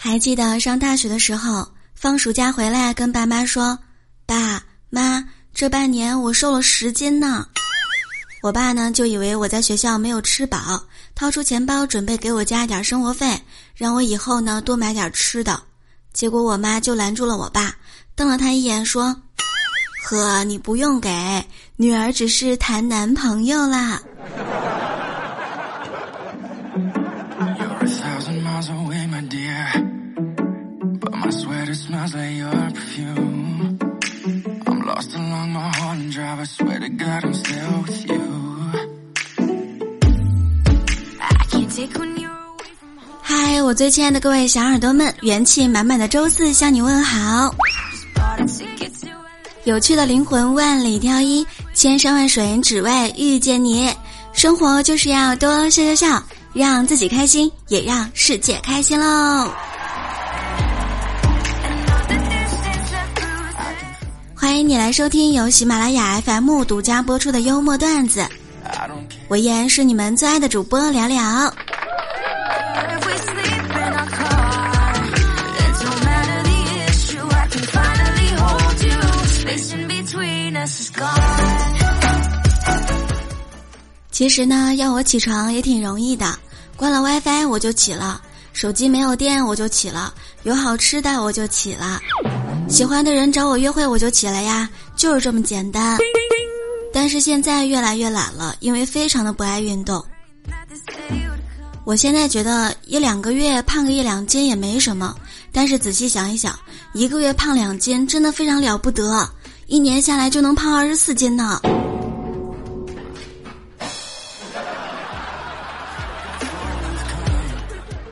还记得上大学的时候，放暑假回来跟爸妈说：“爸妈，这半年我瘦了十斤呢。”我爸呢就以为我在学校没有吃饱，掏出钱包准备给我加一点生活费，让我以后呢多买点吃的。结果我妈就拦住了我爸，瞪了他一眼说：“呵，你不用给，女儿只是谈男朋友啦。”嗨，我最亲爱的各位小耳朵们，元气满满的周四向你问好。有趣的灵魂万里挑一，千山万水只为遇见你。生活就是要多笑笑笑，让自己开心，也让世界开心喽。欢迎你来收听由喜马拉雅 FM 独家播出的幽默段子，我依然是你们最爱的主播聊聊。其实呢，要我起床也挺容易的，关了 WiFi 我就起了，手机没有电我就起了，有好吃的我就起了，喜欢的人找我约会我就起来呀，就是这么简单。但是现在越来越懒了，因为非常的不爱运动。我现在觉得一两个月胖个一两斤也没什么，但是仔细想一想，一个月胖两斤真的非常了不得，一年下来就能胖二十四斤呢。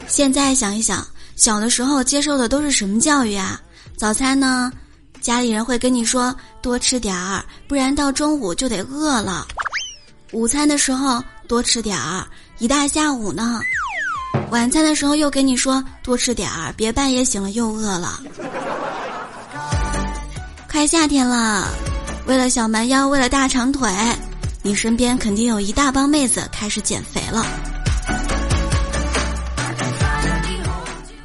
现在想一想，小的时候接受的都是什么教育啊？早餐呢，家里人会跟你说多吃点儿，不然到中午就得饿了。午餐的时候多吃点儿，一大下午呢。晚餐的时候又跟你说多吃点儿，别半夜醒了又饿了。快夏天了，为了小蛮腰，为了大长腿，你身边肯定有一大帮妹子开始减肥了。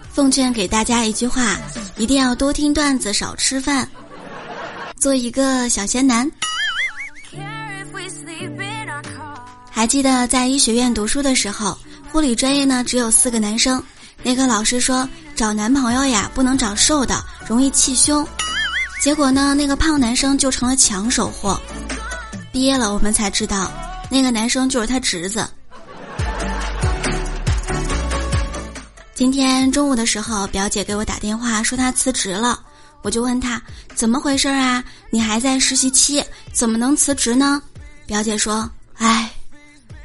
奉劝给大家一句话：一定要多听段子，少吃饭，做一个小贤男。还记得在医学院读书的时候，护理专业呢只有四个男生。那个老师说，找男朋友呀不能找瘦的，容易气胸。结果呢，那个胖男生就成了抢手货。毕业了，我们才知道，那个男生就是他侄子。今天中午的时候，表姐给我打电话说她辞职了，我就问她怎么回事啊？你还在实习期，怎么能辞职呢？表姐说：“哎，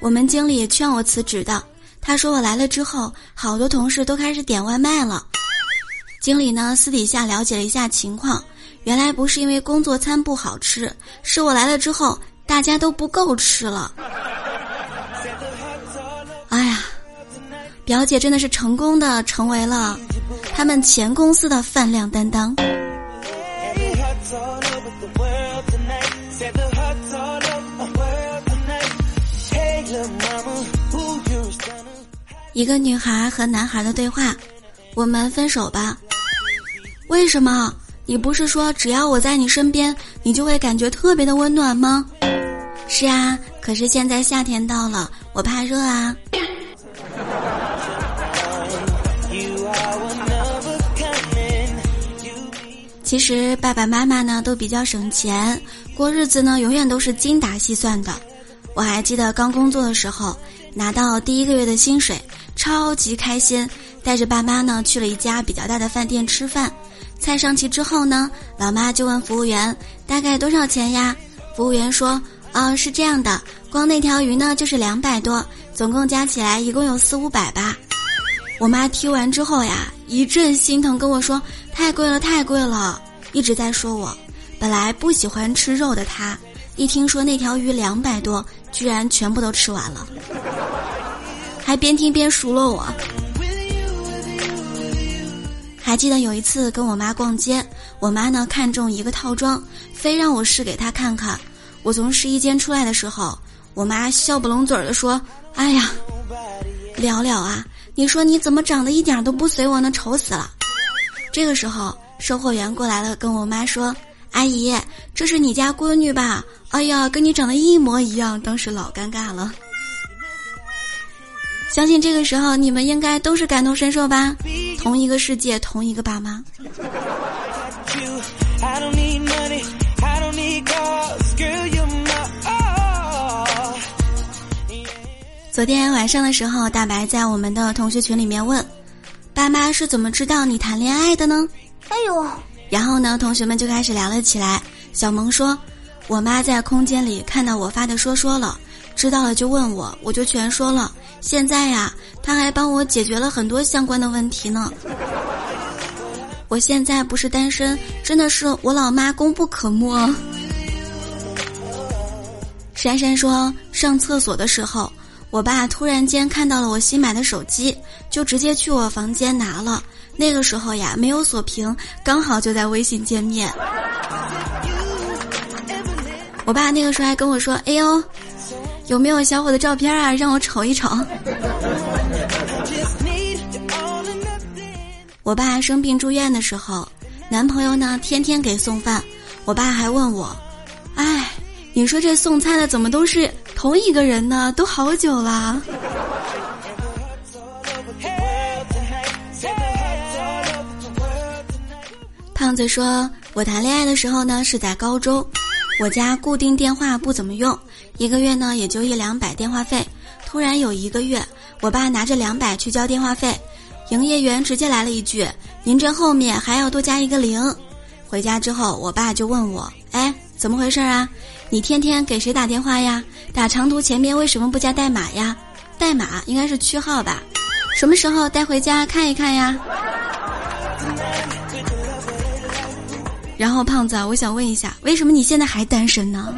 我们经理劝我辞职的。他说我来了之后，好多同事都开始点外卖了。经理呢，私底下了解了一下情况，原来不是因为工作餐不好吃，是我来了之后，大家都不够吃了。表姐真的是成功的成为了他们前公司的饭量担当。一个女孩和男孩的对话：我们分手吧？为什么？你不是说只要我在你身边，你就会感觉特别的温暖吗？是啊，可是现在夏天到了，我怕热啊。其实爸爸妈妈呢都比较省钱，过日子呢永远都是精打细算的。我还记得刚工作的时候，拿到第一个月的薪水，超级开心，带着爸妈呢去了一家比较大的饭店吃饭。菜上齐之后呢，老妈就问服务员大概多少钱呀？服务员说：“啊，是这样的，光那条鱼呢就是两百多，总共加起来一共有四五百吧。”我妈听完之后呀，一阵心疼，跟我说：“太贵了，太贵了！”一直在说我。本来不喜欢吃肉的她，一听说那条鱼两百多，居然全部都吃完了，还边听边数落我。还记得有一次跟我妈逛街，我妈呢看中一个套装，非让我试给她看看。我从试衣间出来的时候，我妈笑不拢嘴的说：“哎呀，聊聊啊。”你说你怎么长得一点都不随我呢？丑死了！这个时候，售货员过来了，跟我妈说：“阿姨，这是你家闺女吧？哎呀，跟你长得一模一样。”当时老尴尬了。相信这个时候你们应该都是感同身受吧？同一个世界，同一个爸妈。昨天晚上的时候，大白在我们的同学群里面问：“爸妈是怎么知道你谈恋爱的呢？”哎呦，然后呢，同学们就开始聊了起来。小萌说：“我妈在空间里看到我发的说说了。”知道了就问我，我就全说了。现在呀，她还帮我解决了很多相关的问题呢。我现在不是单身，真的是我老妈功不可没。珊珊说，上厕所的时候，我爸突然间看到了我新买的手机，就直接去我房间拿了。那个时候呀，没有锁屏，刚好就在微信界面。我爸那个时候还跟我说：“哎呦。”有没有小伙的照片啊？让我瞅一瞅。我爸生病住院的时候，男朋友呢天天给送饭。我爸还问我：“哎，你说这送餐的怎么都是同一个人呢？都好久了。”胖子说：“我谈恋爱的时候呢是在高中。”我家固定电话不怎么用，一个月呢也就一两百电话费。突然有一个月，我爸拿着两百去交电话费，营业员直接来了一句：“您这后面还要多加一个零。”回家之后，我爸就问我：“哎，怎么回事啊？你天天给谁打电话呀？打长途前面为什么不加代码呀？代码应该是区号吧？什么时候带回家看一看呀？”然后胖子，我想问一下，为什么你现在还单身呢？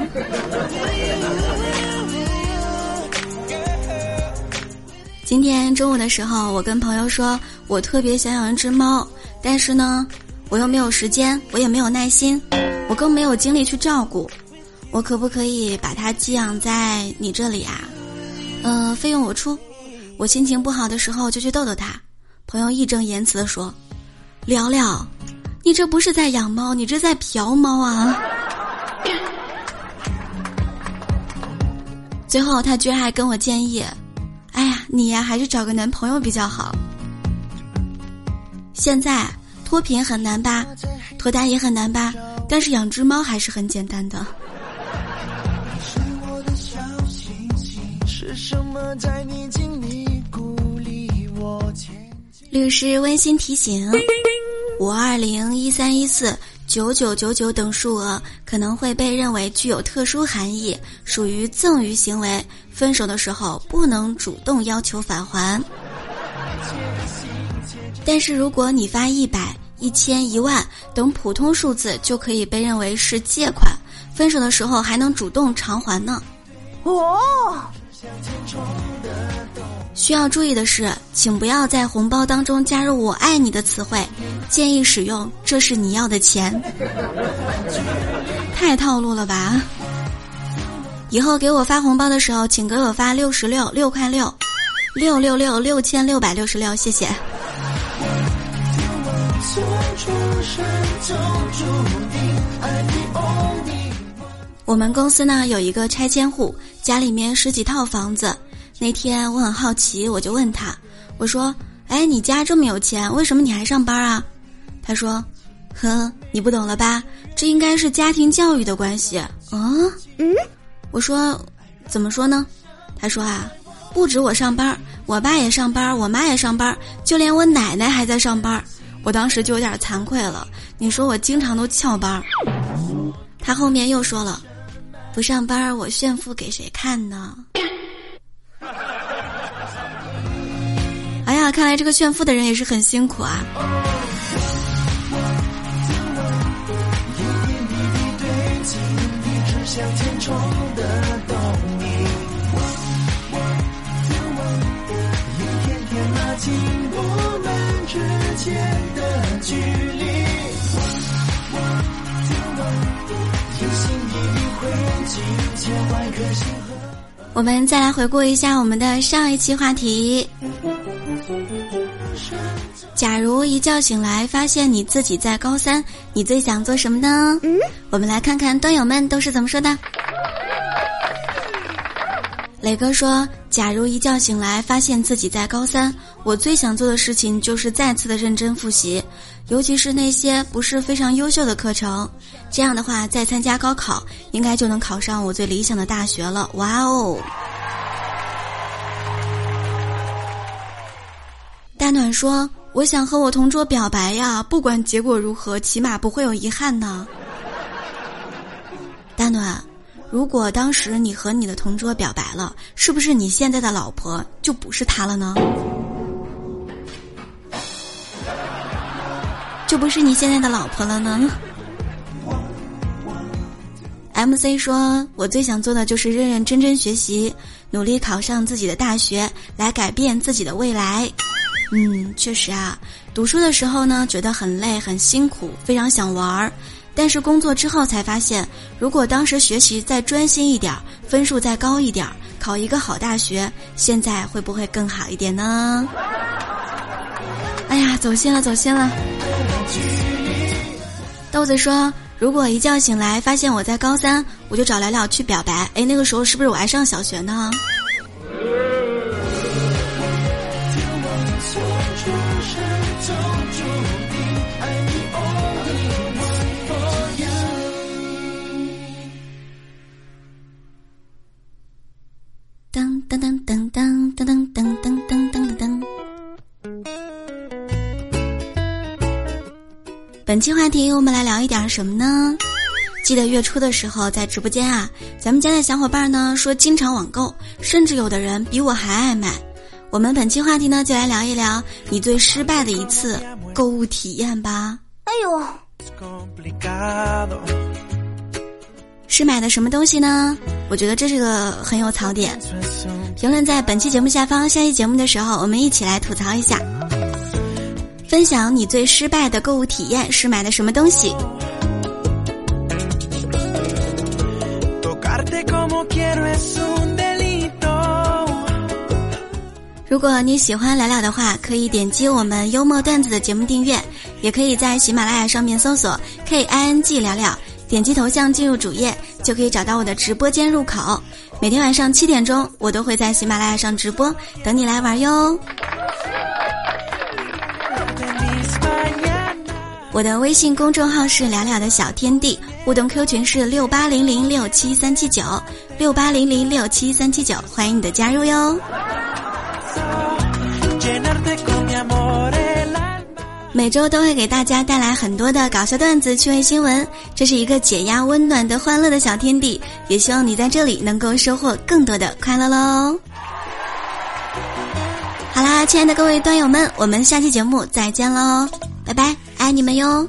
今天中午的时候，我跟朋友说，我特别想养一只猫，但是呢，我又没有时间，我也没有耐心，我更没有精力去照顾，我可不可以把它寄养在你这里啊？嗯，费用我出。我心情不好的时候就去逗逗它。朋友义正言辞的说：“聊聊。”你这不是在养猫，你这在嫖猫啊！最后他居然还跟我建议：“哎呀，你呀还是找个男朋友比较好。”现在脱贫很难吧，脱单也很难吧，但是养只猫还是很简单的。律师温馨提醒。五二零一三一四九九九九等数额可能会被认为具有特殊含义，属于赠与行为。分手的时候不能主动要求返还。但是如果你发一百、一千、一万等普通数字，就可以被认为是借款，分手的时候还能主动偿还呢。哦。需要注意的是，请不要在红包当中加入“我爱你”的词汇，建议使用“这是你要的钱”。太套路了吧！以后给我发红包的时候，请给我发六十六六块六，六六六六千六百六十六，谢谢。我们公司呢有一个拆迁户，家里面十几套房子。那天我很好奇，我就问他，我说：“哎，你家这么有钱，为什么你还上班啊？”他说：“呵，你不懂了吧？这应该是家庭教育的关系。”嗯嗯，我说：“怎么说呢？”他说：“啊，不止我上班，我爸也上班，我妈也上班，就连我奶奶还在上班。”我当时就有点惭愧了。你说我经常都翘班。他后面又说了：“不上班，我炫富给谁看呢？”哎呀看来这个炫富的人也是很辛苦啊。我们之间的距离再来回顾一下我们的上一期话题。假如一觉醒来发现你自己在高三，你最想做什么呢？嗯，我们来看看端友们都是怎么说的。磊哥说：“假如一觉醒来发现自己在高三，我最想做的事情就是再次的认真复习，尤其是那些不是非常优秀的课程。这样的话，再参加高考，应该就能考上我最理想的大学了。”哇哦！大暖说：“我想和我同桌表白呀，不管结果如何，起码不会有遗憾呢。”大暖。如果当时你和你的同桌表白了，是不是你现在的老婆就不是他了呢？就不是你现在的老婆了呢？MC 说：“我最想做的就是认认真真学习，努力考上自己的大学，来改变自己的未来。”嗯，确实啊，读书的时候呢，觉得很累很辛苦，非常想玩儿。但是工作之后才发现，如果当时学习再专心一点，分数再高一点，考一个好大学，现在会不会更好一点呢？哎呀，走心了，走心了。豆子说：“如果一觉醒来发现我在高三，我就找聊聊去表白。哎，那个时候是不是我还上小学呢？”本期话题，我们来聊一点什么呢？记得月初的时候在直播间啊，咱们家的小伙伴呢说经常网购，甚至有的人比我还爱买。我们本期话题呢，就来聊一聊你最失败的一次购物体验吧。哎呦！是买的什么东西呢？我觉得这是个很有槽点。评论在本期节目下方，下期节目的时候我们一起来吐槽一下，分享你最失败的购物体验是买的什么东西。如果你喜欢聊聊的话，可以点击我们幽默段子的节目订阅，也可以在喜马拉雅上面搜索 K I N G 聊聊。点击头像进入主页，就可以找到我的直播间入口。每天晚上七点钟，我都会在喜马拉雅上直播，等你来玩哟。我的微信公众号是“了了的小天地”，互动 Q 群是六八零零六七三七九六八零零六七三七九，欢迎你的加入哟。每周都会给大家带来很多的搞笑段子、趣味新闻，这是一个解压、温暖的、欢乐的小天地。也希望你在这里能够收获更多的快乐喽！好啦，亲爱的各位端友们，我们下期节目再见喽，拜拜，爱你们哟。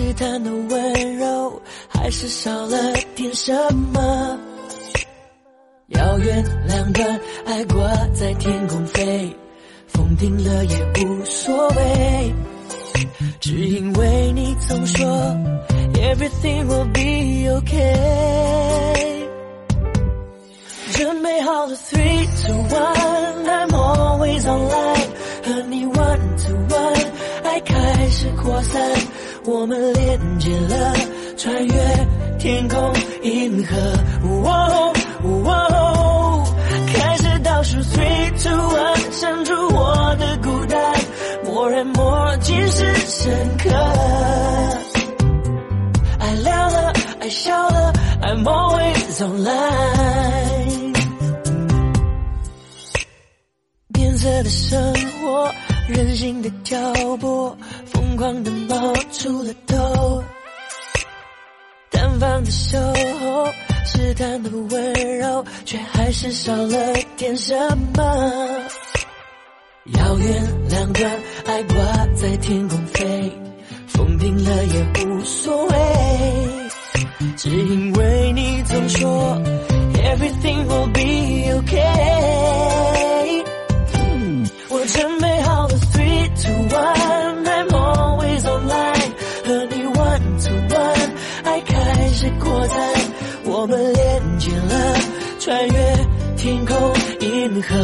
试探的温柔，还是少了点什么？遥远两端，爱挂在天空飞，风停了也无所谓，只因为你总说 Everything will be okay。准备好了，three to one，I'm always online，和你 one to one，爱开始扩散，我们连接了，穿越天空银河，开始倒数 three two one，删除我的孤单，more and more，尽是深刻，爱聊了，爱笑了，I'm always online。变色的生活，任性的挑拨，狂的冒出了头。单方的守候，试探的温柔，却还是少了点什么。遥远两端，爱挂在天空飞，风停了也无所谓，只因为你总说 everything will be okay。我准备好了，three two one 我们连接了，穿越天空银河。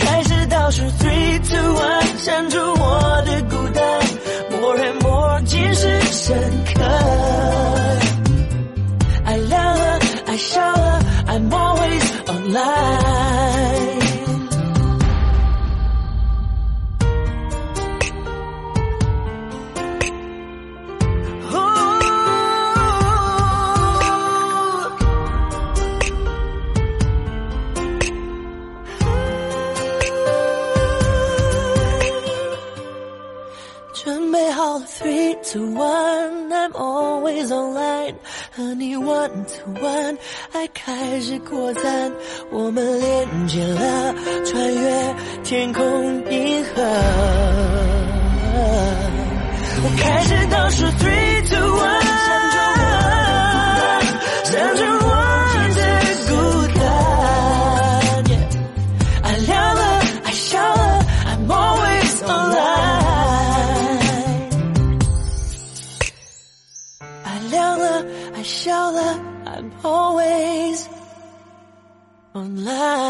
开始倒数 three two one，删除我的孤单，more and more 渐是深刻。爱亮了，爱笑了，I'm always online。，three to one，I'm always online，和你 one to one，爱开始扩散，我们连接了，穿越天空银河。我开始倒数 three love.